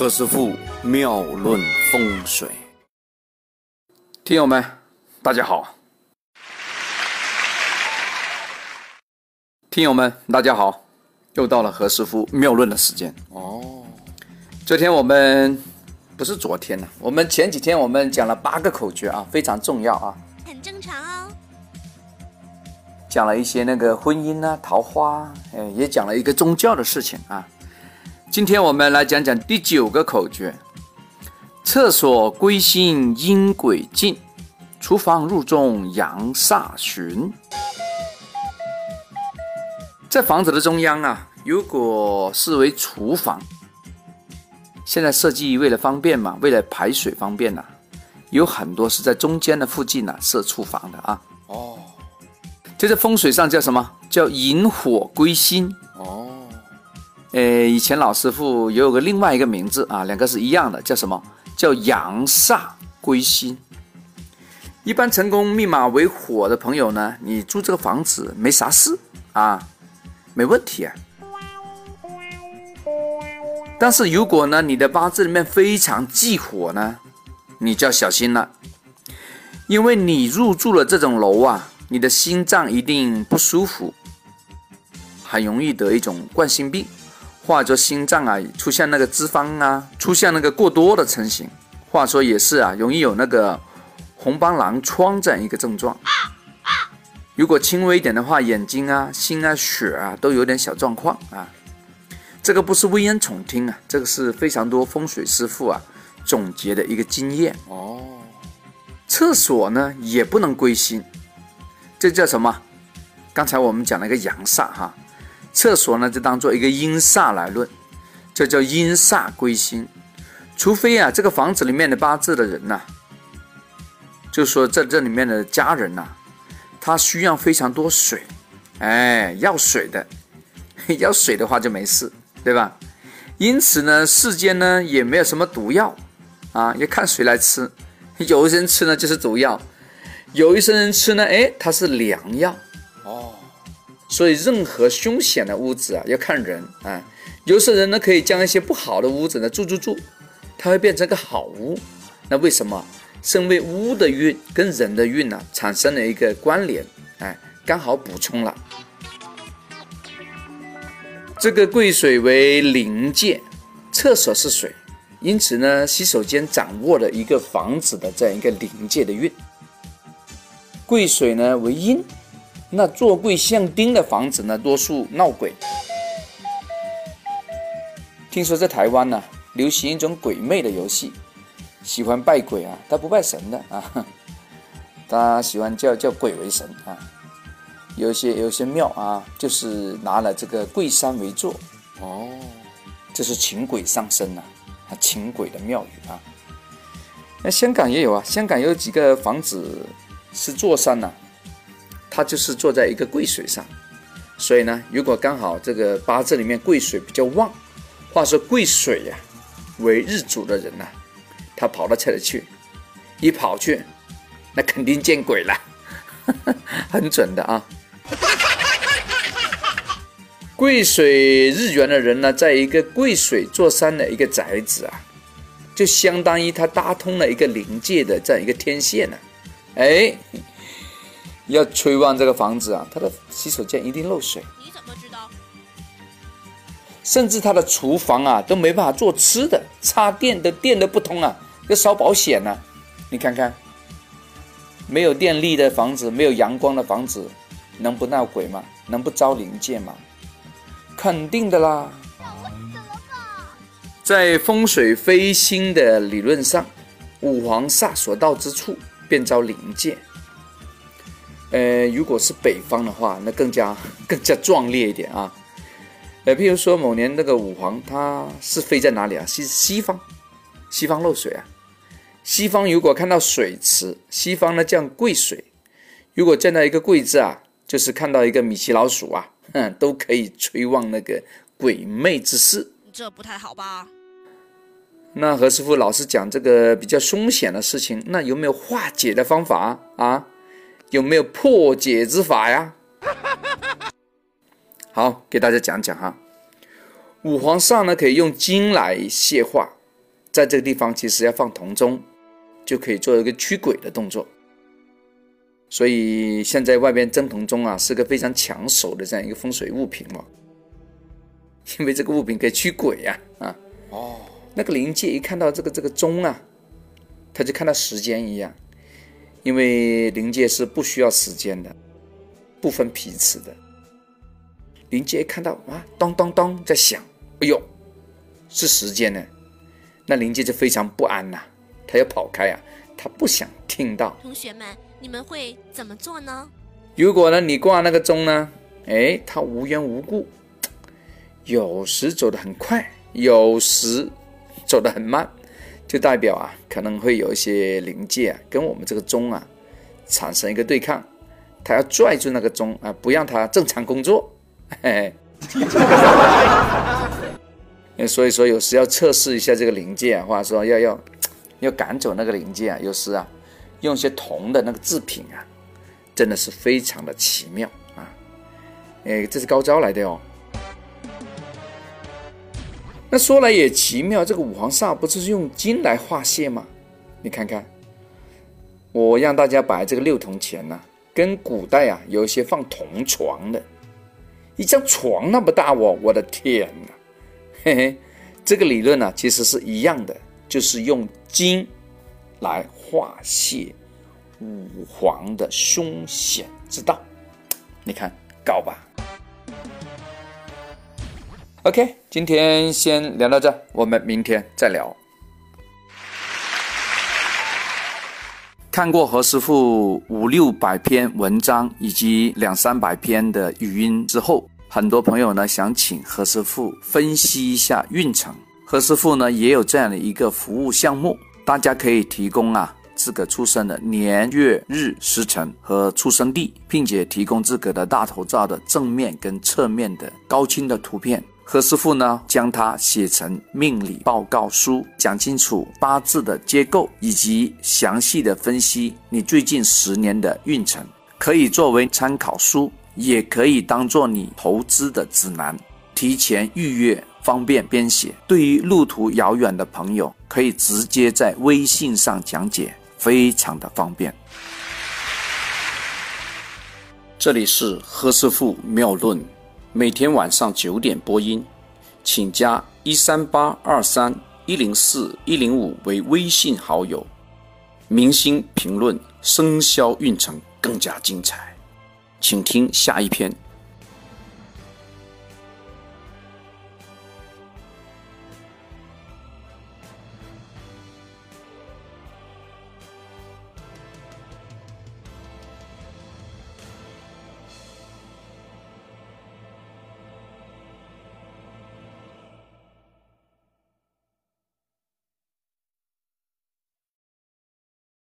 何师傅妙论风水，听友们，大家好。听友们，大家好，又到了何师傅妙论的时间哦。昨天我们不是昨天呢，我们前几天我们讲了八个口诀啊，非常重要啊，很正常哦。讲了一些那个婚姻啊、桃花，哎，也讲了一个宗教的事情啊。今天我们来讲讲第九个口诀：厕所归心阴鬼进，厨房入中阳煞寻。在房子的中央啊，如果视为厨房，现在设计为了方便嘛，为了排水方便呐，有很多是在中间的附近呢设厨房的啊。哦，这在风水上叫什么？叫引火归心。呃，以前老师傅也有个另外一个名字啊，两个是一样的，叫什么？叫阳煞归心。一般成功密码为火的朋友呢，你住这个房子没啥事啊，没问题啊。但是如果呢，你的八字里面非常忌火呢，你就要小心了，因为你入住了这种楼啊，你的心脏一定不舒服，很容易得一种冠心病。或者心脏啊出现那个脂肪啊出现那个过多的成型，话说也是啊，容易有那个红斑狼疮这样一个症状。如果轻微一点的话，眼睛啊、心啊、血啊都有点小状况啊。这个不是危言耸听啊，这个是非常多风水师傅啊总结的一个经验哦。厕所呢也不能归心，这叫什么？刚才我们讲了一个阳煞哈。厕所呢，就当做一个阴煞来论，这叫阴煞归心。除非啊，这个房子里面的八字的人呐，就说在这里面的家人呐，他需要非常多水，哎，要水的，要水的话就没事，对吧？因此呢，世间呢也没有什么毒药啊，要看谁来吃。有一些人吃呢就是毒药，有一些人吃呢，哎，它是良药。所以，任何凶险的屋子啊，要看人啊。有些人呢，可以将一些不好的屋子呢住住住，它会变成个好屋。那为什么？是因为屋的运跟人的运呢产生了一个关联，哎，刚好补充了。这个贵水为临界，厕所是水，因此呢，洗手间掌握了一个房子的这样一个临界的运。贵水呢为阴。那坐柜向丁的房子呢，多数闹鬼。听说在台湾呢，流行一种鬼魅的游戏，喜欢拜鬼啊，他不拜神的啊，他喜欢叫叫鬼为神啊。有些有些庙啊，就是拿了这个贵山为座哦，这是请鬼上身呐，啊，请鬼的庙宇啊。那香港也有啊，香港有几个房子是座山呐。他就是坐在一个贵水上，所以呢，如果刚好这个八字里面贵水比较旺，话说贵水呀为日主的人呐，他跑到这里去，一跑去，那肯定见鬼了，很准的啊。贵水日元的人呢，在一个贵水坐山的一个宅子啊，就相当于他搭通了一个临界的这样一个天线呢，哎。要催旺这个房子啊，它的洗手间一定漏水。你怎么知道？甚至它的厨房啊都没办法做吃的，插电的电都不通啊，要烧保险呢。你看看，没有电力的房子，没有阳光的房子，能不闹鬼吗？能不招灵界吗？肯定的啦。在风水飞星的理论上，五黄煞所到之处，便招灵界。呃，如果是北方的话，那更加 更加壮烈一点啊。呃，譬如说某年那个五黄，它是飞在哪里啊？西西方，西方漏水啊。西方如果看到水池，西方呢降贵水。如果见到一个贵字啊，就是看到一个米奇老鼠啊，哼，都可以催旺那个鬼魅之事。这不太好吧？那何师傅老是讲这个比较凶险的事情，那有没有化解的方法啊？有没有破解之法呀？好，给大家讲讲哈。五黄煞呢，可以用金来泄化，在这个地方其实要放铜钟，就可以做一个驱鬼的动作。所以现在外边蒸铜钟啊，是个非常抢手的这样一个风水物品嘛，因为这个物品可以驱鬼呀，啊，哦，那个灵界一看到这个这个钟啊，他就看到时间一样，因为灵界是不需要时间的，不分彼此的。灵界一看到啊，咚咚咚在响，哎呦，是时间呢，那灵界就非常不安呐，他要跑开啊，他不想听到。同学们。你们会怎么做呢？如果呢，你挂那个钟呢，哎，它无缘无故，有时走得很快，有时走得很慢，就代表啊，可能会有一些灵界啊，跟我们这个钟啊，产生一个对抗，他要拽住那个钟啊，不让它正常工作。嘿嘿。所以说，有时要测试一下这个灵界啊，或者说要要要赶走那个灵界啊，有时啊。用些铜的那个制品啊，真的是非常的奇妙啊！哎，这是高招来的哦。那说来也奇妙，这个五黄煞不是用金来化泄吗？你看看，我让大家摆这个六铜钱呢，跟古代啊有一些放铜床的，一张床那么大哦，我的天哪！嘿嘿，这个理论呢其实是一样的，就是用金。来化解五黄的凶险之道，你看高吧？OK，今天先聊到这，我们明天再聊。看过何师傅五六百篇文章以及两三百篇的语音之后，很多朋友呢想请何师傅分析一下运程。何师傅呢也有这样的一个服务项目。大家可以提供啊自个出生的年月日时辰和出生地，并且提供自个的大头照的正面跟侧面的高清的图片。何师傅呢将它写成命理报告书，讲清楚八字的结构以及详细的分析你最近十年的运程，可以作为参考书，也可以当做你投资的指南。提前预约。方便编写，对于路途遥远的朋友，可以直接在微信上讲解，非常的方便。这里是何师傅妙论，每天晚上九点播音，请加一三八二三一零四一零五为微信好友。明星评论，生肖运程更加精彩，请听下一篇。